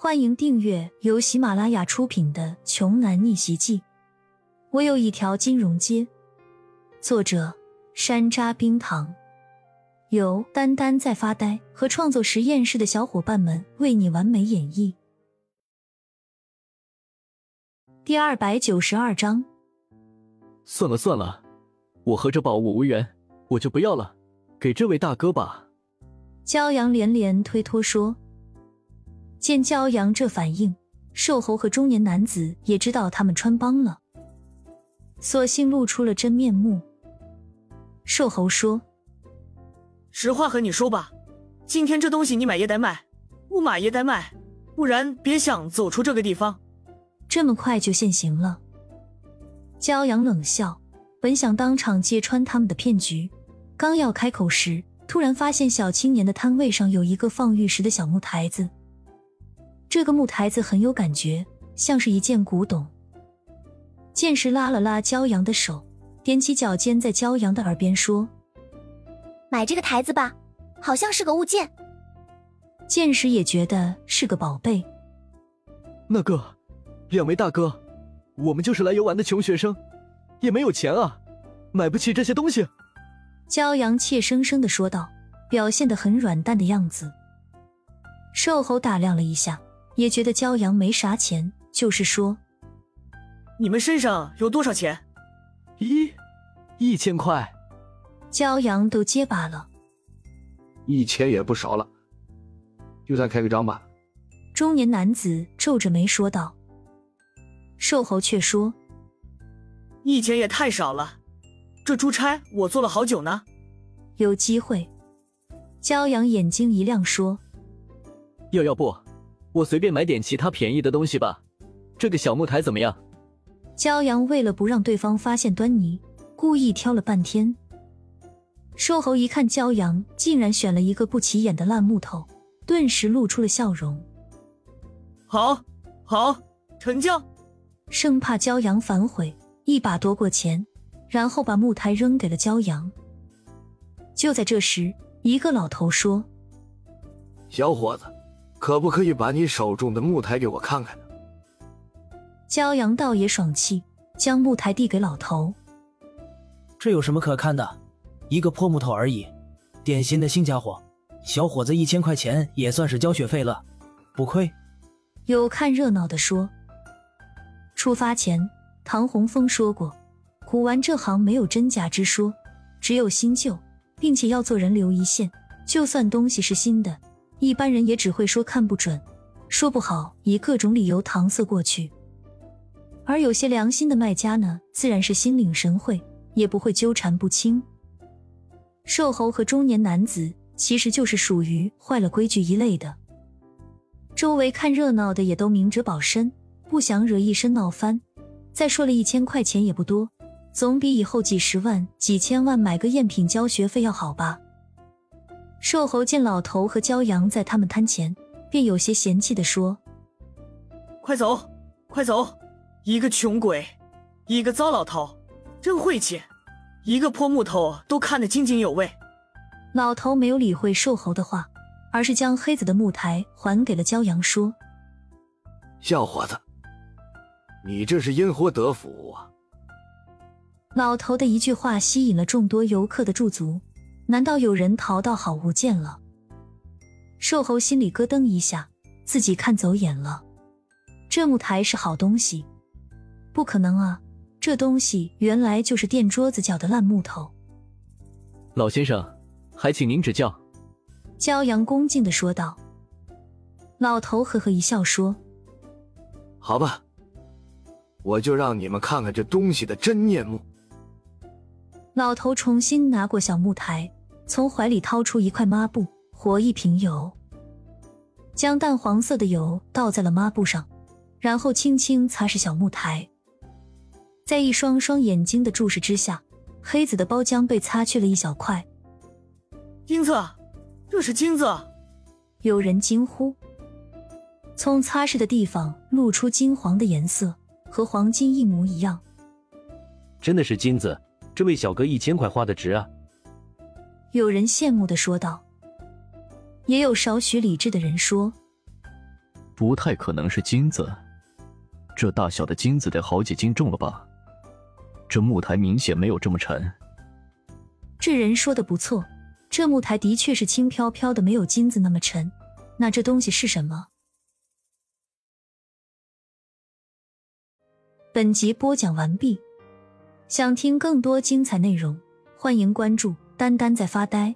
欢迎订阅由喜马拉雅出品的《穷男逆袭记》。我有一条金融街。作者：山楂冰糖，由丹丹在发呆和创作实验室的小伙伴们为你完美演绎。第二百九十二章。算了算了，我和这宝物无缘，我就不要了，给这位大哥吧。骄阳连连推脱说。见骄阳这反应，瘦猴和中年男子也知道他们穿帮了，索性露出了真面目。瘦猴说：“实话和你说吧，今天这东西你买也得买，不买也得买，不然别想走出这个地方。”这么快就现形了？骄阳冷笑，本想当场揭穿他们的骗局，刚要开口时，突然发现小青年的摊位上有一个放玉石的小木台子。这个木台子很有感觉，像是一件古董。剑石拉了拉骄阳的手，踮起脚尖在骄阳的耳边说：“买这个台子吧，好像是个物件。”剑石也觉得是个宝贝。那个，两位大哥，我们就是来游玩的穷学生，也没有钱啊，买不起这些东西。骄阳怯生生的说道，表现的很软蛋的样子。瘦猴打量了一下。也觉得骄阳没啥钱，就是说，你们身上有多少钱？一一千块。骄阳都结巴了，一千也不少了，就算开个张吧。中年男子皱着眉说道。瘦猴却说，一千也太少了，这出差我做了好久呢。有机会。骄阳眼睛一亮说，要要不。我随便买点其他便宜的东西吧，这个小木台怎么样？骄阳为了不让对方发现端倪，故意挑了半天。瘦猴一看骄阳竟然选了一个不起眼的烂木头，顿时露出了笑容。好，好，成交。生怕骄阳反悔，一把夺过钱，然后把木台扔给了骄阳。就在这时，一个老头说：“小伙子。”可不可以把你手中的木台给我看看呢？骄阳倒也爽气，将木台递给老头。这有什么可看的？一个破木头而已，典型的新家伙。小伙子一千块钱也算是交学费了，不亏。有看热闹的说。出发前，唐洪峰说过，古玩这行没有真假之说，只有新旧，并且要做人留一线，就算东西是新的。一般人也只会说看不准，说不好，以各种理由搪塞过去。而有些良心的卖家呢，自然是心领神会，也不会纠缠不清。瘦猴和中年男子其实就是属于坏了规矩一类的。周围看热闹的也都明哲保身，不想惹一身闹翻。再说了一千块钱也不多，总比以后几十万、几千万买个赝品交学费要好吧。瘦猴见老头和骄阳在他们摊前，便有些嫌弃的说：“快走，快走！一个穷鬼，一个糟老头，真晦气！一个破木头都看得津津有味。”老头没有理会瘦猴的话，而是将黑子的木台还给了骄阳，说：“小伙子，你这是因祸得福啊！”老头的一句话吸引了众多游客的驻足。难道有人淘到好物件了？瘦猴心里咯噔一下，自己看走眼了。这木台是好东西？不可能啊！这东西原来就是垫桌子脚的烂木头。老先生，还请您指教。骄阳恭敬的说道。老头呵呵一笑说：“好吧，我就让你们看看这东西的真面目。”老头重新拿过小木台。从怀里掏出一块抹布和一瓶油，将淡黄色的油倒在了抹布上，然后轻轻擦拭小木台。在一双双眼睛的注视之下，黑子的包浆被擦去了一小块。金子，这是金子！有人惊呼。从擦拭的地方露出金黄的颜色，和黄金一模一样。真的是金子，这位小哥一千块花的值啊！有人羡慕的说道，也有少许理智的人说：“不太可能是金子，这大小的金子得好几斤重了吧？这木台明显没有这么沉。这人说的不错，这木台的确是轻飘飘的，没有金子那么沉。那这东西是什么？本集播讲完毕，想听更多精彩内容，欢迎关注“丹丹在发呆”。